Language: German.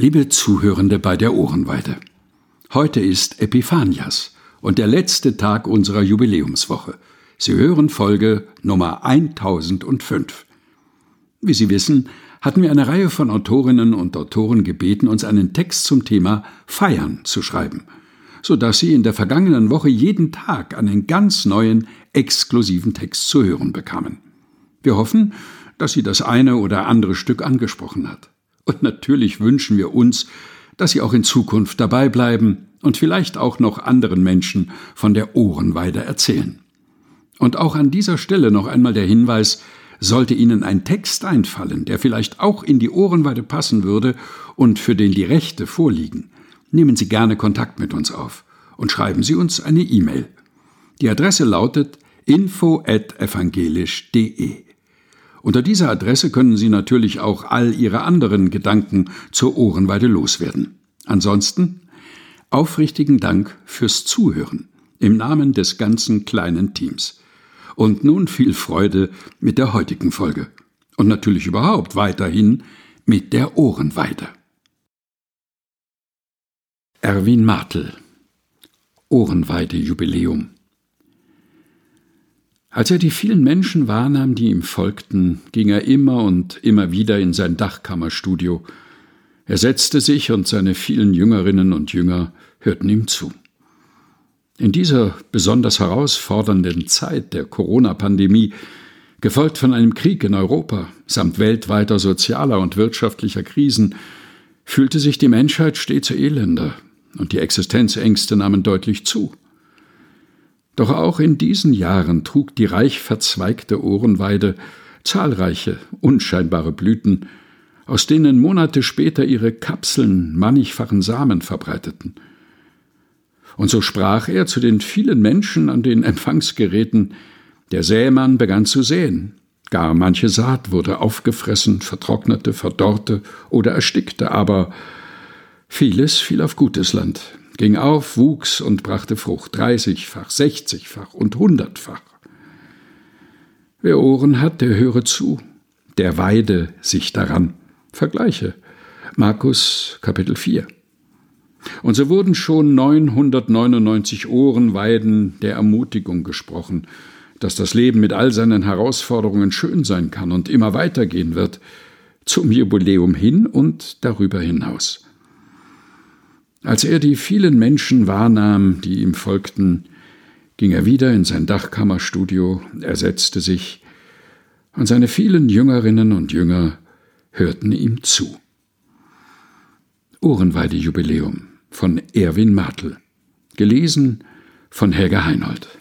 Liebe Zuhörende bei der Ohrenweide. Heute ist Epiphanias und der letzte Tag unserer Jubiläumswoche. Sie hören Folge Nummer 1005. Wie Sie wissen, hatten wir eine Reihe von Autorinnen und Autoren gebeten, uns einen Text zum Thema Feiern zu schreiben, so dass Sie in der vergangenen Woche jeden Tag einen ganz neuen, exklusiven Text zu hören bekamen. Wir hoffen, dass Sie das eine oder andere Stück angesprochen hat. Und natürlich wünschen wir uns, dass Sie auch in Zukunft dabei bleiben und vielleicht auch noch anderen Menschen von der Ohrenweide erzählen. Und auch an dieser Stelle noch einmal der Hinweis, sollte Ihnen ein Text einfallen, der vielleicht auch in die Ohrenweide passen würde und für den die Rechte vorliegen, nehmen Sie gerne Kontakt mit uns auf und schreiben Sie uns eine E-Mail. Die Adresse lautet info@evangelisch.de. Unter dieser Adresse können Sie natürlich auch all Ihre anderen Gedanken zur Ohrenweide loswerden. Ansonsten aufrichtigen Dank fürs Zuhören im Namen des ganzen kleinen Teams. Und nun viel Freude mit der heutigen Folge. Und natürlich überhaupt weiterhin mit der Ohrenweide. Erwin Martel Ohrenweide Jubiläum als er die vielen Menschen wahrnahm, die ihm folgten, ging er immer und immer wieder in sein Dachkammerstudio. Er setzte sich und seine vielen Jüngerinnen und Jünger hörten ihm zu. In dieser besonders herausfordernden Zeit der Corona-Pandemie, gefolgt von einem Krieg in Europa samt weltweiter sozialer und wirtschaftlicher Krisen, fühlte sich die Menschheit stets elender und die Existenzängste nahmen deutlich zu. Doch auch in diesen Jahren trug die reich verzweigte Ohrenweide zahlreiche, unscheinbare Blüten, aus denen Monate später ihre Kapseln mannigfachen Samen verbreiteten. Und so sprach er zu den vielen Menschen an den Empfangsgeräten, der Sämann begann zu säen, gar manche Saat wurde aufgefressen, vertrocknete, verdorrte oder erstickte, aber vieles fiel auf gutes Land, ging auf, wuchs und brachte Frucht, dreißigfach, sechzigfach und hundertfach. Wer Ohren hat, der höre zu, der weide sich daran. Vergleiche Markus Kapitel 4. Und so wurden schon 999 Ohrenweiden der Ermutigung gesprochen, dass das Leben mit all seinen Herausforderungen schön sein kann und immer weitergehen wird, zum Jubiläum hin und darüber hinaus. Als er die vielen Menschen wahrnahm, die ihm folgten, ging er wieder in sein Dachkammerstudio, er setzte sich, und seine vielen Jüngerinnen und Jünger hörten ihm zu. Ohrenweide Jubiläum von Erwin Martel, gelesen von Helga Heinold.